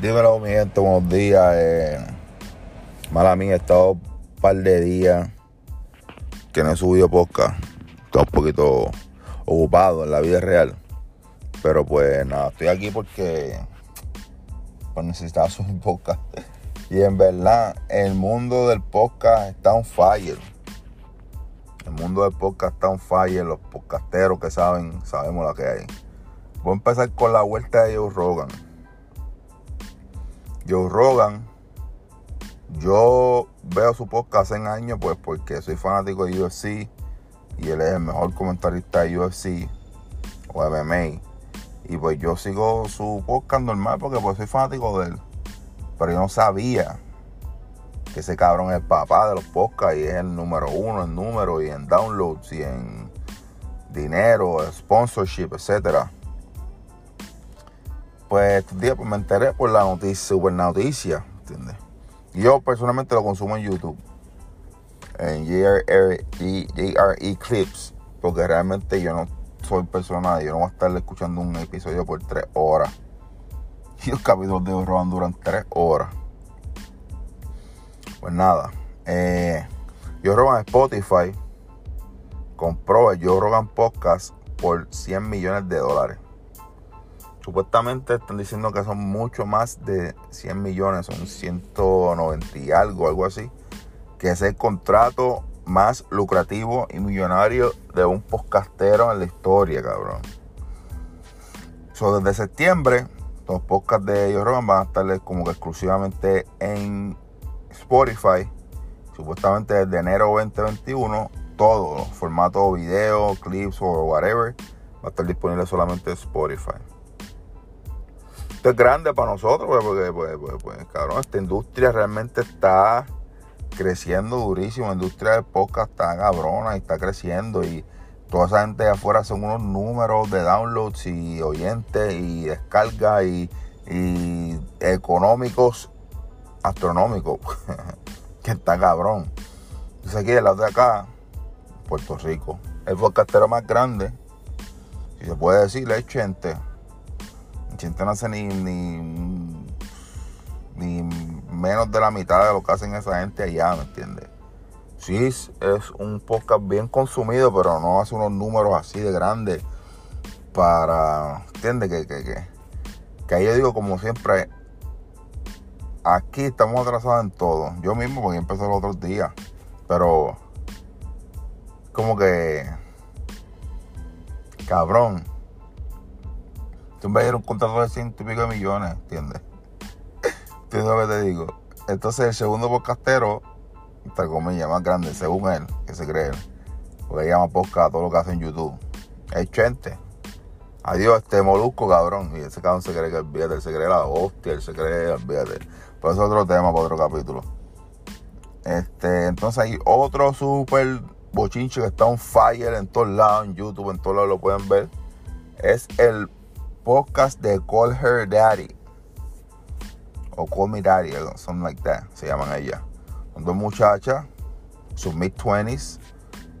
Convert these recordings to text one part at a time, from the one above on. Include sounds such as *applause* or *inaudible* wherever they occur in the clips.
Dímelo, mi gente, buenos días. Eh, mala mía, he estado un par de días que no he subido podcast. Estoy un poquito ocupado en la vida real. Pero pues nada, estoy aquí porque pues, necesitaba *laughs* subir podcast. Y en verdad, el mundo del podcast está on fire. El mundo del podcast está on fire. Los podcasteros que saben, sabemos lo que hay. Voy a empezar con la vuelta de Joe Rogan. Joe Rogan, yo veo su podcast en años, pues porque soy fanático de UFC y él es el mejor comentarista de UFC o MMA. Y pues yo sigo su podcast normal porque pues soy fanático de él. Pero yo no sabía que ese cabrón es el papá de los podcasts y es el número uno en número y en downloads y en dinero, sponsorship, etcétera pues estos días pues, me enteré por la noticia, super noticia, ¿entiendes? Yo personalmente lo consumo en YouTube, en JRE, JRE Clips, porque realmente yo no soy persona, yo no voy a estar escuchando un episodio por tres horas. *laughs* Y los capítulos de Roban duran tres horas. Pues nada, eh, yo Rogan Spotify compró el Joe Rogan Podcast por 100 millones de dólares. Supuestamente están diciendo que son mucho más de 100 millones, son 190 y algo, algo así. Que es el contrato más lucrativo y millonario de un podcastero en la historia, cabrón. So, desde septiembre, los podcasts de ellos van a estar como que exclusivamente en Spotify. Supuestamente desde enero 2021, todo, formato video, clips o whatever, va a estar disponible solamente en Spotify. Esto es grande para nosotros, pues, porque, pues, pues, pues, cabrón, esta industria realmente está creciendo durísimo. La industria del podcast está cabrona y está creciendo. Y toda esa gente de afuera son unos números de downloads y oyentes y descargas y, económicos astronómicos. *laughs* que está cabrón. Entonces aquí del lado de acá, Puerto Rico, el podcastero más grande, si se puede decir, es Chente Chente no hace ni, ni, menos de la mitad de lo que hacen esa gente allá, ¿me entiendes? Sí, es un podcast bien consumido, pero no hace unos números así de grandes para, ¿entiendes? Que, que, que, que ahí yo digo, como siempre, aquí estamos atrasados en todo. Yo mismo, porque empecé los otros días, pero como que, cabrón Tú me dieron un contrato de ciento y pico de millones, ¿entiendes? *laughs* ¿Entiendes lo que te digo? Entonces el segundo podcastero, entre comillas, más grande, según él, que se cree, porque llama podcast todo lo que hace en YouTube, es Chente. Adiós, este molusco, cabrón. Y ese cabrón se cree que olvídate, él se cree la hostia, él se cree, olvídate. Pero eso es otro tema para otro capítulo. Este, entonces hay otro super bochinche que está on fire en todos lados, en YouTube, en todos lados lo pueden ver. Es el podcast de Call Her Daddy. O Call Me Daddy, something like that, se llaman ellas. Son dos muchachas, sus mid-20s.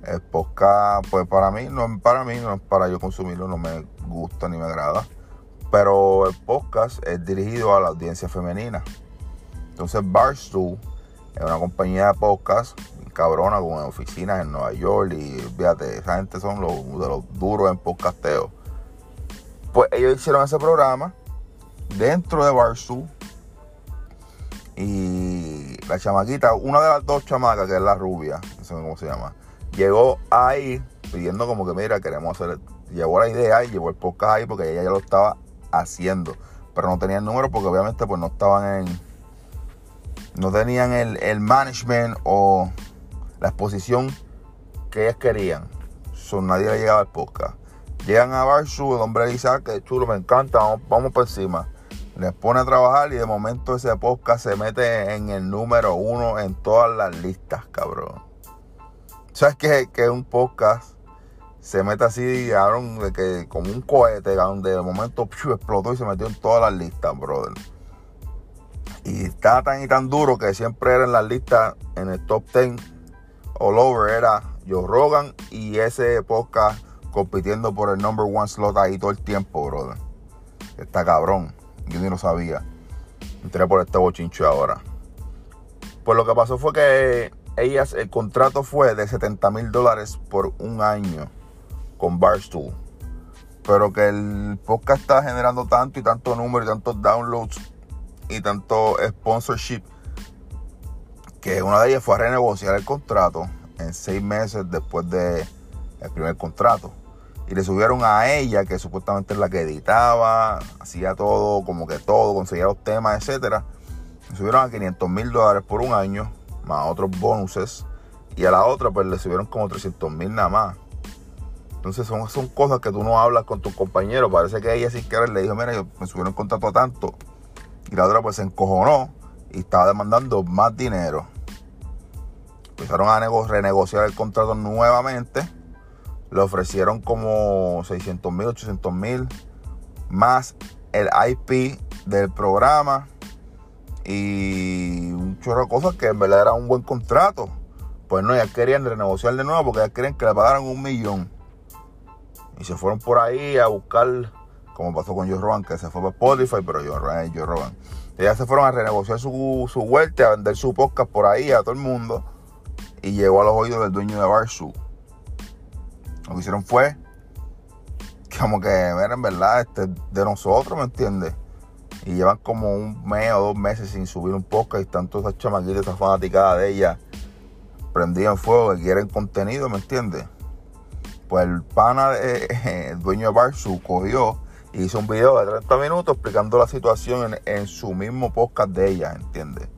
El podcast, pues para mí, no es para mí, no es para yo consumirlo, no me gusta ni me agrada. Pero el podcast es dirigido a la audiencia femenina. Entonces Barstool es una compañía de podcast cabrona con oficinas en Nueva York y fíjate, esa gente son los, de los duros en podcasteo. Pues ellos hicieron ese programa dentro de Barstool. Y la chamaquita, una de las dos chamacas, que es la rubia, no sé cómo se llama, llegó ahí pidiendo como que, mira, queremos hacer, llevó la idea y llevó el podcast ahí porque ella ya lo estaba haciendo. Pero no tenía el número porque obviamente pues no estaban en, no tenían el, el management o la exposición que ellas querían. So, nadie le llegaba al podcast. Llegan a Barsu, el hombre dice, ah, que chulo, me encanta, vamos, por encima. Les pone a trabajar y de momento ese podcast se mete en el número uno en todas las listas, cabrón. ¿Sabes qué? Que un podcast se mete así, cabrón, de que como un cohete, donde de momento explotó y se metió en todas las listas, brother. Y está tan y tan duro que siempre era en las listas, en el top 10, all over, era Joe Rogan y ese podcast compitiendo por el number one slot ahí todo el tiempo, brother. Está cabrón. Yo ni lo sabía. entré por este bochincho ahora. Pues lo que pasó fue que ellas, el contrato fue de 70 mil dólares por un año con Barstool. Pero que el podcast está generando tanto y tanto número y tantos downloads y tanto sponsorship que una de ellas fue a renegociar el contrato en seis meses después del primer contrato. Y le subieron a ella, que supuestamente es la que editaba, hacía todo, como que todo, conseguía los temas, etc. Le subieron a 500 mil dólares por un año, más otros bonuses. Y a la otra, pues le subieron como 300 mil nada más. Entonces son, son cosas que tú no hablas con tus compañeros. Parece que ella sin querer le dijo, mira, yo me subieron contrato tanto. Y la otra pues se encojonó y estaba demandando más dinero. Empezaron a renegociar el contrato nuevamente le ofrecieron como 600 mil, 800 mil, más el IP del programa y un chorro de cosas que en verdad era un buen contrato. Pues no, ya querían renegociar de nuevo porque ya querían que le pagaran un millón. Y se fueron por ahí a buscar, como pasó con Joe Rogan, que se fue por Spotify, pero Joe Joe Rogan. Ellas se fueron a renegociar su, su vuelta, a vender su podcast por ahí a todo el mundo. Y llegó a los oídos del dueño de Barsu lo que hicieron fue como que, ver, en verdad, este, de nosotros, ¿me entiendes? Y llevan como un mes o dos meses sin subir un podcast y están todas esas chamaquitas, fanaticadas de ella, prendidas en fuego, que quieren contenido, ¿me entiendes? Pues el pana, *laughs* el dueño de Barsu, cogió y hizo un video de 30 minutos explicando la situación en, en su mismo podcast de ella, ¿entiendes?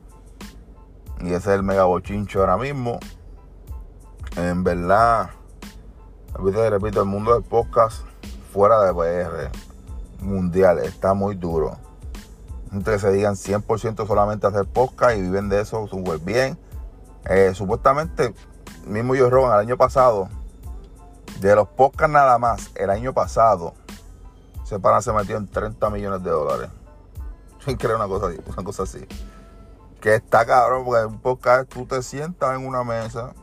Y ese es el mega bochincho ahora mismo. En verdad Repito, repito, el mundo del podcast fuera de PR mundial está muy duro. Gente que se digan 100% solamente hacer podcast y viven de eso súper bien. Eh, supuestamente, mismo yo roban el año pasado, de los podcasts nada más, el año pasado, se para se metió en 30 millones de dólares. *laughs* Sin creer una cosa, una cosa así. Que está cabrón, porque un podcast tú te sientas en una mesa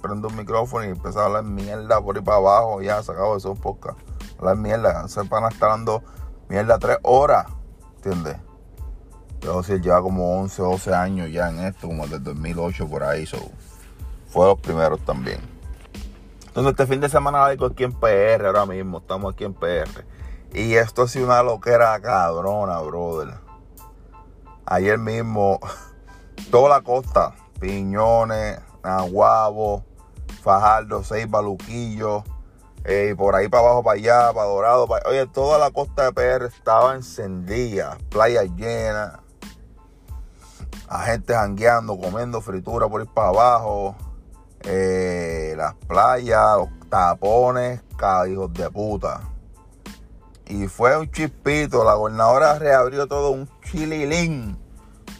prendo un micrófono y empiezo a hablar mierda por ahí para abajo, ya se acabó eso un podcast. Hablar mierda, ese pana está dando mierda tres horas, ¿entiendes? Yo si lleva como 11, 12 años ya en esto, como desde 2008 por ahí, so, fue los primeros también. Entonces este fin de semana algo aquí en PR ahora mismo, estamos aquí en PR. Y esto ha una loquera cabrona, brother. Ayer mismo, *laughs* toda la costa, Piñones, Aguabo, Fajardo, Seis Baluquillo, eh, por ahí para abajo, para allá, para Dorado. Oye, toda la costa de PR estaba encendida, playa llena, a gente jangueando, comiendo fritura por ir para abajo, eh, las playas, los tapones, cada de puta. Y fue un chispito, la gobernadora reabrió todo un chililín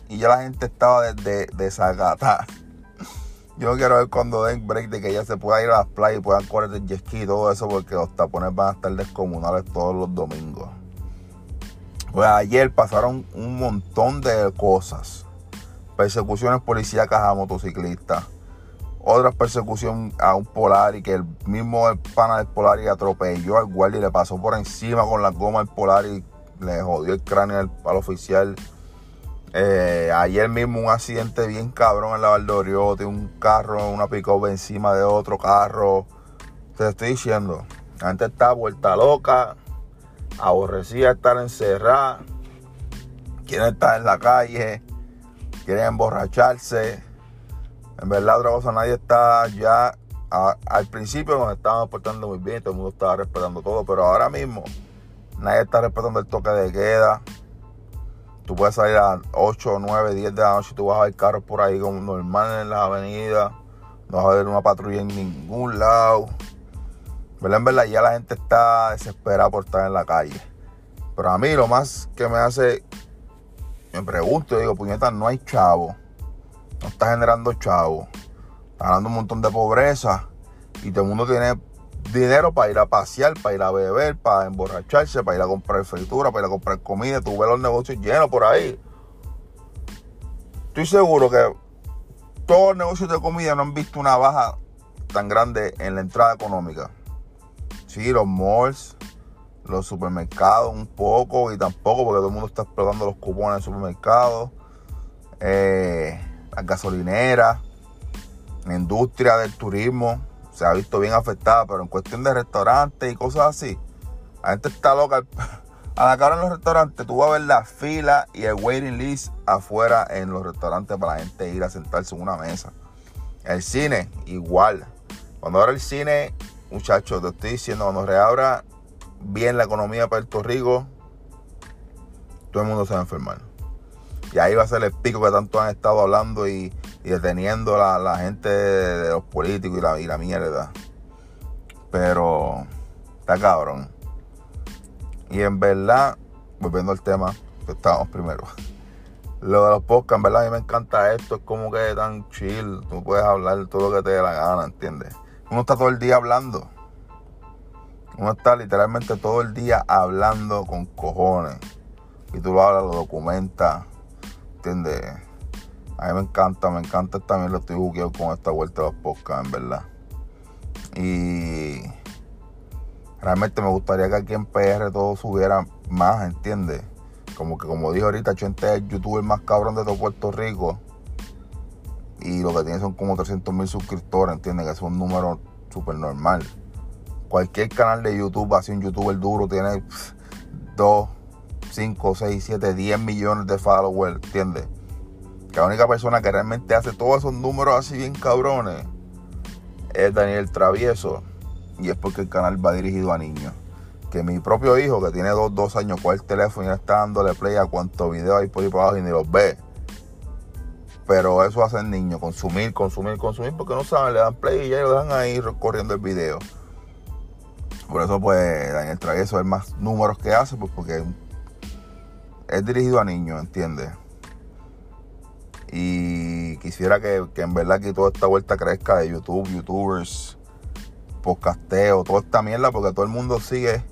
y ya la gente estaba de, de, yo quiero ver cuando den break de que ya se pueda ir a las playas y puedan correr el jet ski y todo eso porque los tapones van a estar descomunales todos los domingos. Pues ayer pasaron un montón de cosas. Persecuciones policíacas a motociclistas. Otra persecución a un Polari que el mismo pana del Polari atropelló al guardia y le pasó por encima con la goma al Polari. Le jodió el cráneo al, al oficial. Eh, ayer mismo un accidente bien cabrón en la Valdoriote, un carro, una pick encima de otro carro. Te estoy diciendo, la gente está vuelta loca, aborrecida estar encerrada, quieren estar en la calle, quieren emborracharse. En verdad, otra cosa, nadie está ya. al principio nos estaban portando muy bien, todo el mundo estaba respetando todo, pero ahora mismo nadie está respetando el toque de queda Tú puedes salir a 8, 9, 10 de la noche y tú vas a ver carros por ahí como normal en las avenidas. No vas a ver una patrulla en ningún lado. ¿Verdad? En verdad ya la gente está desesperada por estar en la calle. Pero a mí lo más que me hace, me pregunto, digo, puñeta, no hay chavo. No está generando chavo. Está dando un montón de pobreza. Y todo el mundo tiene dinero para ir a pasear, para ir a beber, para emborracharse, para ir a comprar fritura, para ir a comprar comida. Tú ves los negocios llenos por ahí. Estoy seguro que todos los negocios de comida no han visto una baja tan grande en la entrada económica. Sí, los malls, los supermercados un poco y tampoco porque todo el mundo está explotando los cupones en el supermercado. Eh, las gasolineras, la industria del turismo se ha visto bien afectada, pero en cuestión de restaurantes y cosas así, la gente está loca. *laughs* A la cara en los restaurantes, tú vas a ver la fila y el waiting list afuera en los restaurantes para la gente ir a sentarse en una mesa. El cine, igual. Cuando ahora el cine, muchachos, te estoy diciendo, cuando reabra bien la economía de Puerto Rico, todo el mundo se va a enfermar. Y ahí va a ser el pico que tanto han estado hablando y, deteniendo la, la gente de, los políticos y la, y la mierda. Pero está cabrón. Y en verdad, volviendo al tema que estábamos primero. Lo de los podcasts, en verdad a mí me encanta esto, es como que tan chill, tú puedes hablar todo lo que te dé la gana, ¿entiendes? Uno está todo el día hablando. Uno está literalmente todo el día hablando con cojones. Y tú lo hablas, lo documentas, ¿entiendes? A mí me encanta, me encanta también lo estoy buqueado con esta vuelta de los podcasts, en verdad. Y realmente me gustaría que aquí en PR todo subiera más, ¿entiendes? Como que como dijo ahorita, Chente es el youtuber más cabrón de todo Puerto Rico. Y lo que tiene son como 300 mil suscriptores, ¿entiendes? Que es un número súper normal. Cualquier canal de YouTube, así un youtuber duro, tiene 2, 5, 6, 7, 10 millones de followers, ¿entiendes? Que la única persona que realmente hace todos esos números así bien cabrones es Daniel Travieso. Y es porque el canal va dirigido a niños. Que mi propio hijo, que tiene dos, dos años, con el teléfono y está dándole play a cuántos videos hay por ahí por abajo y ni los ve. Pero eso hace el niño, consumir, consumir, consumir, porque no saben, le dan play y ya lo dejan ahí recorriendo el video. Por eso, pues, Daniel Travieso es más números que hace, pues porque es dirigido a niños, ¿entiendes? Y quisiera que, que, en verdad que toda esta vuelta crezca de YouTube, YouTubers, podcasteo, toda esta mierda, porque todo el mundo sigue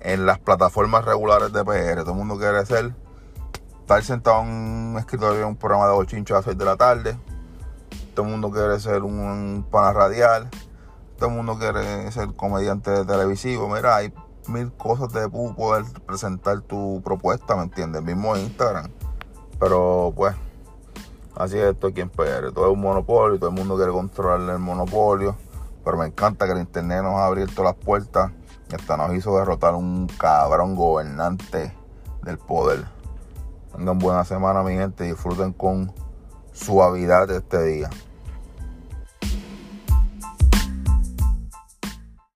en las plataformas regulares de PR. Todo el mundo quiere ser, estar sentado en un escritorio en un programa de bochincho a las 6 de la tarde. Todo el mundo quiere ser un pana radial. Todo el mundo quiere ser comediante televisivo. Mira, hay mil cosas de poder presentar tu propuesta, ¿me entiendes? Mismo en Instagram. Pero pues, así es esto aquí en. Todo es un monopolio, todo el mundo quiere controlar el monopolio. Pero me encanta que el internet nos ha abierto las puertas y hasta nos hizo derrotar un cabrón gobernante del poder. Tengan buena semana, mi gente, disfruten con suavidad este día.